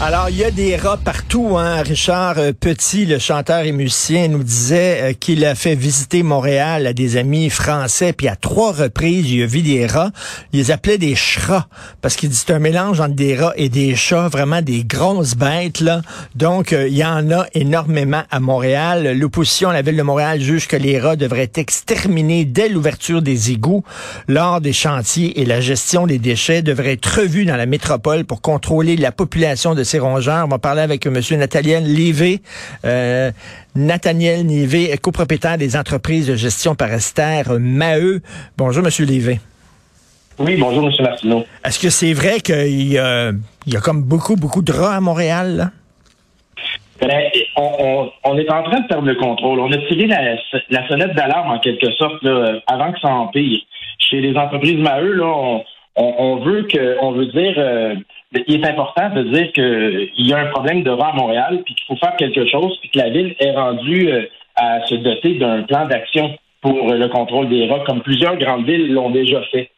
Alors, il y a des rats partout. Hein. Richard euh, Petit, le chanteur et musicien, nous disait euh, qu'il a fait visiter Montréal à des amis français, puis à trois reprises, il a vu des rats. Il les appelait des chats, parce qu'il dit c'est un mélange entre des rats et des chats, vraiment des grosses bêtes. là. Donc, euh, il y en a énormément à Montréal. L'opposition à la ville de Montréal juge que les rats devraient être exterminés dès l'ouverture des égouts lors des chantiers et la gestion des déchets devrait être revue dans la métropole pour contrôler la population de ces rongeurs. On va parler avec M. Nathaniel Lévé. Euh, Nathaniel Nivé, copropriétaire des entreprises de gestion parasitaire Maheu. Bonjour, M. Lévé. Oui, bonjour, M. Martineau. Est-ce que c'est vrai qu'il y, a, il y a comme beaucoup, beaucoup de rats à Montréal? Là? Ben, on, on, est en train de perdre le contrôle. On a tiré la, la sonnette d'alarme en quelque sorte là, avant que ça empire. Chez les entreprises Maheu, là, on, on, veut que, on veut dire, euh, il est important de dire qu'il y a un problème de rats à Montréal, puis qu'il faut faire quelque chose, puis que la ville est rendue euh, à se doter d'un plan d'action pour le contrôle des rats, comme plusieurs grandes villes l'ont déjà fait.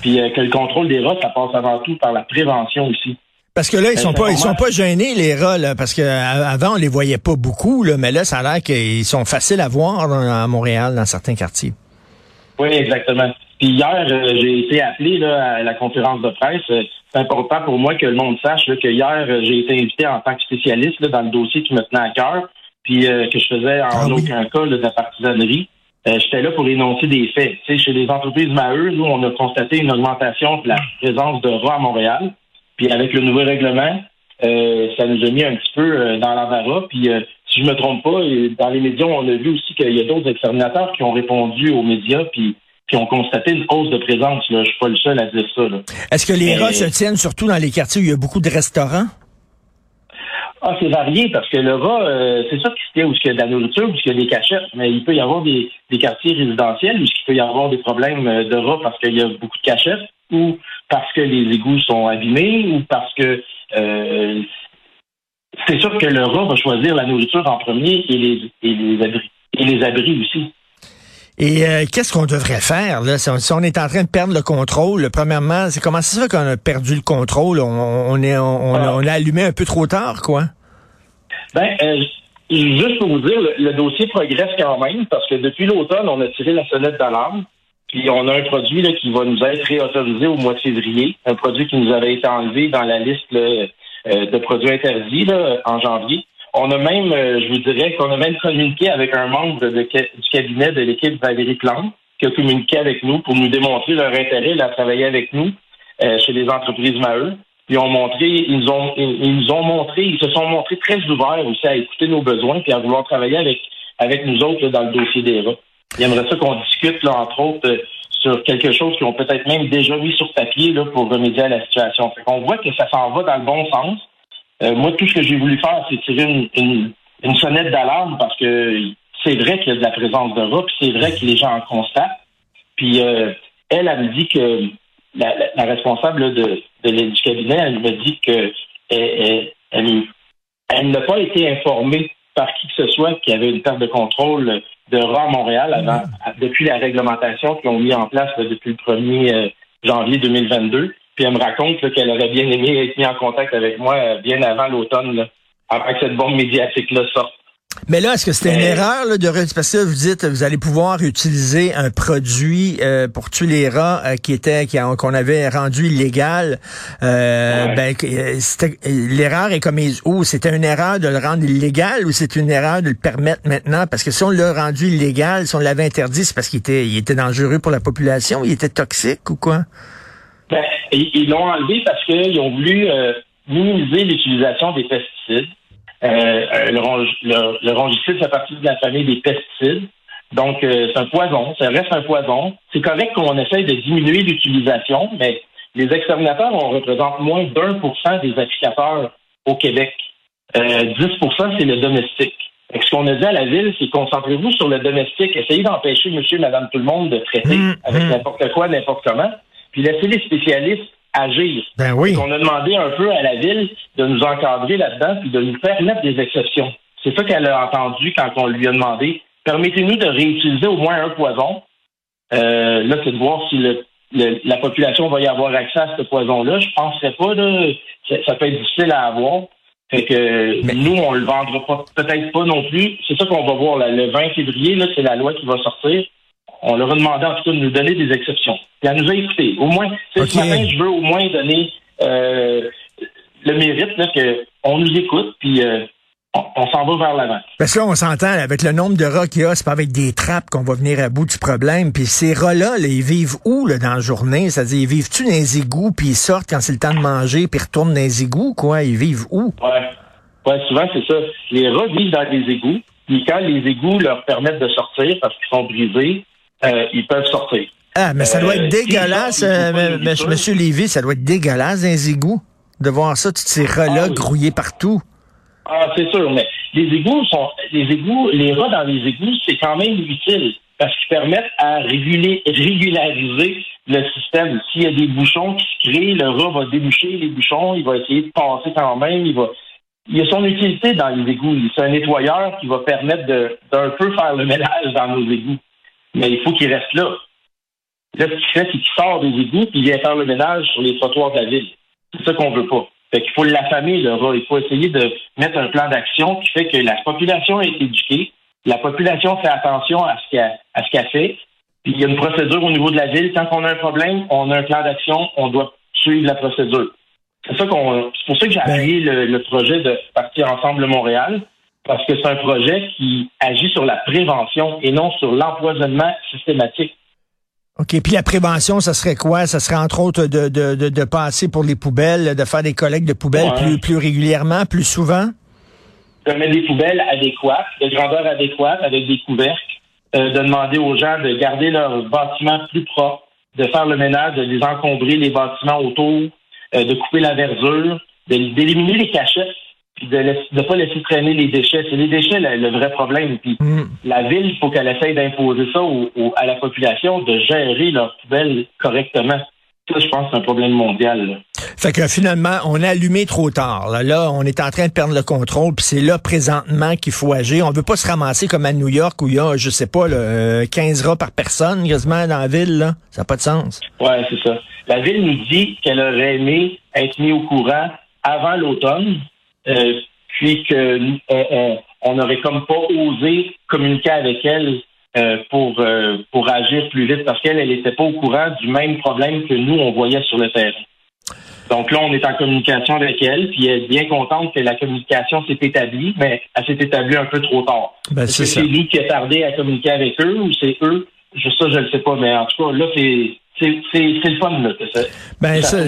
Puis euh, que le contrôle des rats, ça passe avant tout par la prévention aussi. Parce que là, ils sont pas, ils sont pas gênés les rats, là, parce qu'avant on les voyait pas beaucoup, là, mais là, ça a l'air qu'ils sont faciles à voir à Montréal, dans certains quartiers. Oui, exactement. Puis hier, euh, j'ai été appelé là, à la conférence de presse c'est important pour moi que le monde sache que hier, euh, j'ai été invité en tant que spécialiste dans le dossier qui me tenait à cœur, puis euh, que je faisais en ah aucun cas de la partisanerie. Euh, j'étais là pour énoncer des faits. chez les entreprises Maheu, nous, on a constaté une augmentation de la présence de rats à Montréal. Puis avec le nouveau règlement, ça nous a mis un petit peu dans l'embarras. Puis si je me trompe pas, dans les médias, on a vu aussi qu'il y a d'autres exterminateurs qui ont répondu aux médias, puis qui ont constaté une hausse de présence. Là. Je suis pas le seul à dire ça. Est-ce que les rats se tiennent surtout dans les quartiers où il y a beaucoup de restaurants? Ah, c'est varié parce que le rat, euh, c'est ça qui se tient où il y a de la nourriture, où il y a des cachettes, mais il peut y avoir des, quartiers résidentiels où il peut y avoir des problèmes euh, de rats parce qu'il y a beaucoup de cachettes ou parce que les égouts sont abîmés ou parce que euh, c'est sûr que le rat va choisir la nourriture en premier et les, et les abris et les abris aussi. Et euh, qu'est-ce qu'on devrait faire là? Si on, est en train de perdre le contrôle Premièrement, c'est comment ça qu'on a perdu le contrôle? On, est on, a allumé un peu trop tard, quoi? Ben, euh, juste pour vous dire, le, dossier progresse quand même parce que depuis l'automne, on a tiré la sonnette d'alarme. Puis on a un produit là, qui va nous être réautorisé au mois de février, un produit qui nous avait été enlevé dans la liste euh, de produits interdits en janvier. On a même, euh, je vous dirais qu'on a même communiqué avec un membre du cabinet de l'équipe Valérie Plante, qui a communiqué avec nous pour nous démontrer leur intérêt à travailler avec nous euh, chez les entreprises Maheu. Ils ont montré, ils ont, ils nous ont montré, ils se sont montrés très ouverts aussi à écouter nos besoins et à vouloir travailler avec avec nous autres dans le dossier des rats. Ils aimeraient ça qu'on discute, là, entre autres, euh, sur quelque chose qu'ils ont peut-être même déjà mis sur papier là, pour remédier à la situation. Fait voit que ça s'en va dans le bon sens. Euh, moi, tout ce que j'ai voulu faire, c'est tirer une, sonnette d'alarme parce que c'est vrai qu'il y a de la présence de rats, puis c'est vrai que les gens en constatent. Puis euh, elle, elle me dit que la, responsable de, du cabinet, elle me dit que elle, n'a pas été informée par qui que ce soit qu'il y avait une perte de contrôle de rats à Montréal avant, depuis la réglementation qu'ils ont mis en place depuis le 1er euh, janvier 2022. Puis elle me raconte qu'elle aurait bien aimé être mise en contact avec moi euh, bien avant l'automne, avant que cette bombe médiatique-là sorte. Mais là, est-ce que c'était une erreur là, de parce que vous dites vous allez pouvoir utiliser un produit euh, pour tuer les rats euh, qui était qu'on avait rendu illégal. Euh, ben, l'erreur est commise où? C'était une erreur de le rendre illégal ou c'est une erreur de le permettre maintenant? Parce que si on l'a rendu illégal, si on l'avait interdit, c'est parce qu'il était, il était dangereux pour la population, il était toxique ou quoi? Ben, ils l'ont enlevé parce qu'ils ont voulu euh, minimiser l'utilisation des pesticides. Euh, euh, le, le, rongicide fait partie de la famille des pesticides. Donc, c'est un poison, ça reste un poison. C'est correct qu'on essaye de diminuer l'utilisation, mais les exterminateurs, on représente moins d'un pour cent des applicateurs au Québec. 10% c'est le domestique. ce qu'on a dit à la ville, c'est concentrez-vous sur le domestique. Essayez d'empêcher monsieur, madame, tout le monde de traiter mmh, avec mmh. n'importe quoi, n'importe comment puis laisser les spécialistes agir. Ben oui. On a demandé un peu à la ville de nous encadrer là-dedans puis de nous permettre des exceptions. C'est ça qu'elle a entendu quand on lui a demandé permettez-nous de réutiliser au moins un poison. Euh, là, c'est de voir si le, la population va y avoir accès à ce poison-là. Je ne penserais pas. Là, ça, peut être difficile à avoir. Fait que nous, on le vendra pas, peut-être pas non plus. C'est ça qu'on va voir le 20 février. Là, c'est la loi qui va sortir. On leur a demandé en tout cas de nous donner des exceptions. Puis elle nous a écouté. Au moins, ce matin, je veux au moins donner euh, le mérite là, qu'on nous écoute. Puis euh, on, s'en va vers l'avant. Parce que là, on s'entend, avec le nombre de rats qu'il y a, c'est pas avec des trappes qu'on va venir à bout du problème. Puis ces rats-là, ils vivent où là, dans la journée? C'est-à-dire, ils vivent-tu dans les égouts, puis ils sortent quand c'est le temps de manger, puis ils retournent dans les égouts, quoi? Ils vivent où? Ouais. Ouais, souvent, c'est ça. Les rats vivent dans les égouts, puis quand les égouts leur permettent de sortir parce qu'ils sont brisés, euh, ils peuvent sortir. Ah, mais ça doit être euh, dégueulasse, euh, Monsieur Lévy, ça doit être dégueulasse dans les égouts, de voir ça, tous ces rats-là ah grouillés partout. Ah, c'est sûr, mais les égouts sont les égouts, les rats dans les égouts, c'est quand même utile parce qu'ils permettent à réguler, régulariser le système. S'il y a des bouchons qui se créent, le rat va déboucher les bouchons, il va essayer de passer quand même, il va. Il y a son utilité dans les égouts. C'est un nettoyeur qui va permettre d'un peu faire le ménage dans nos égouts. Mais il faut qu'il reste là. Là, ce qu'il fait, c'est qu'il sort des égouts puis il vient faire le ménage sur les trottoirs de la ville. C'est ça qu'on veut pas. Fait qu'il faut l'affamer, le rat. Il faut essayer de mettre un plan d'action qui fait que la population est éduquée, la population fait attention à ce qu'elle fait. Puis il y a une procédure au niveau de la ville. Quand on a un problème, on a un plan d'action, on doit suivre la procédure. C'est ça qu'on. C'est pour ça que j'ai ben appuyé le, projet de Partir ensemble Montréal, parce que c'est un projet qui agit sur la prévention et non sur l'empoisonnement systématique. OK. Puis la prévention, ça serait quoi? Ça serait entre autres de, de, de, passer pour les poubelles, de faire des collectes de poubelles plus, plus régulièrement, plus souvent? De mettre des poubelles adéquates, de grandeur adéquate, avec des couvercles, euh, de demander aux gens de garder leurs bâtiments plus propres, de faire le ménage, de les encombrer, les bâtiments autour, euh, de couper la verdure, d'éliminer les cachettes de ne pas laisser traîner les déchets. C'est les déchets le, vrai problème. Puis mm. la ville, il faut qu'elle essaye d'imposer ça à la population, de gérer leurs poubelles correctement. Ça, je pense, c'est un problème mondial. Fait que finalement, on a allumé trop tard. Là, on est en train de perdre le contrôle, puis c'est là présentement qu'il faut agir. On veut pas se ramasser comme à New York où il y a, je sais pas, là, 15 rats par personne quasiment dans la ville. Là. Ça n'a pas de sens. Ouais, c'est ça. La ville nous dit qu'elle aurait aimé être mise au courant avant l'automne, euh, puis qu'on on n'aurait comme pas osé communiquer avec elle euh, pour euh, pour agir plus vite parce qu'elle elle n'était pas au courant du même problème que nous on voyait sur le terrain. Donc là, on est en communication avec elle, puis elle est bien contente que la communication s'est établie, mais elle s'est établie un peu trop tard. Ben, c'est c'est nous qui a tardé à communiquer avec eux ou c'est eux? Je, ça, je ne sais pas, mais en tout cas, là, c'est c'est le fun, là. ben, ça,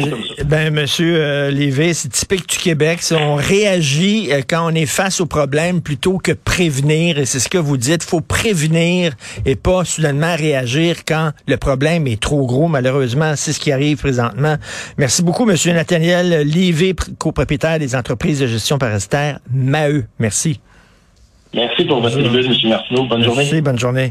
ben, monsieur euh, c'est typique du Québec. On réagit euh, quand on est face au problème plutôt que prévenir. Et c'est ce que vous dites. faut prévenir et pas soudainement réagir quand le problème est trop gros. Malheureusement, c'est ce qui arrive présentement. Merci beaucoup, monsieur Nathaniel Lévy, copropriétaire des entreprises de gestion parasitaire MAE. Merci. Merci pour votre écoute, M. Martineau. Bonne journée. Merci, bonne journée.